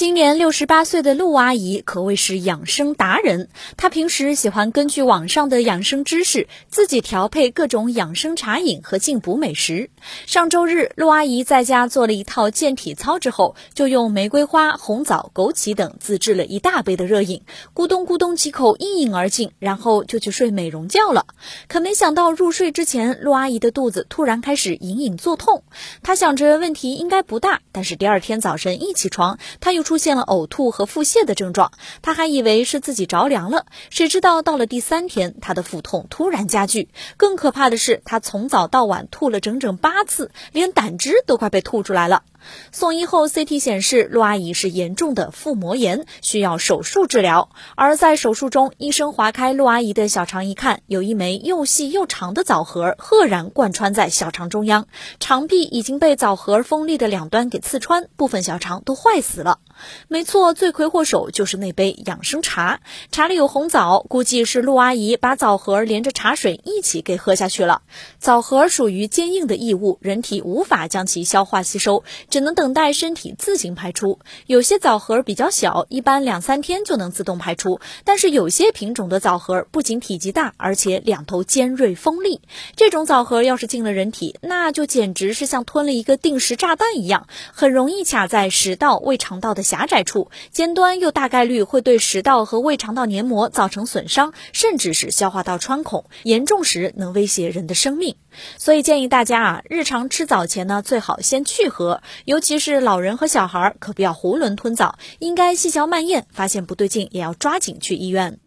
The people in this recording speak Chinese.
今年六十八岁的陆阿姨可谓是养生达人。她平时喜欢根据网上的养生知识，自己调配各种养生茶饮和进补美食。上周日，陆阿姨在家做了一套健体操之后，就用玫瑰花、红枣、枸杞等自制了一大杯的热饮，咕咚咕咚几口一饮而尽，然后就去睡美容觉了。可没想到入睡之前，陆阿姨的肚子突然开始隐隐作痛。她想着问题应该不大，但是第二天早晨一起床，她又出现了呕吐和腹泻的症状，他还以为是自己着凉了，谁知道到了第三天，他的腹痛突然加剧。更可怕的是，他从早到晚吐了整整八次，连胆汁都快被吐出来了。送医后，CT 显示陆阿姨是严重的腹膜炎，需要手术治疗。而在手术中，医生划开陆阿姨的小肠一看，有一枚又细又长的枣核赫然贯穿在小肠中央，肠壁已经被枣核锋利的两端给刺穿，部分小肠都坏死了。没错，罪魁祸首就是那杯养生茶，茶里有红枣，估计是陆阿姨把枣核连着茶水一起给喝下去了。枣核属于坚硬的异物，人体无法将其消化吸收。只能等待身体自行排出。有些枣核比较小，一般两三天就能自动排出。但是有些品种的枣核不仅体积大，而且两头尖锐锋利。这种枣核要是进了人体，那就简直是像吞了一个定时炸弹一样，很容易卡在食道、胃肠道的狭窄处，尖端又大概率会对食道和胃肠道黏膜造成损伤，甚至是消化道穿孔，严重时能威胁人的生命。所以建议大家啊，日常吃枣前呢，最好先去核。尤其是老人和小孩，可不要囫囵吞枣，应该细嚼慢咽，发现不对劲也要抓紧去医院。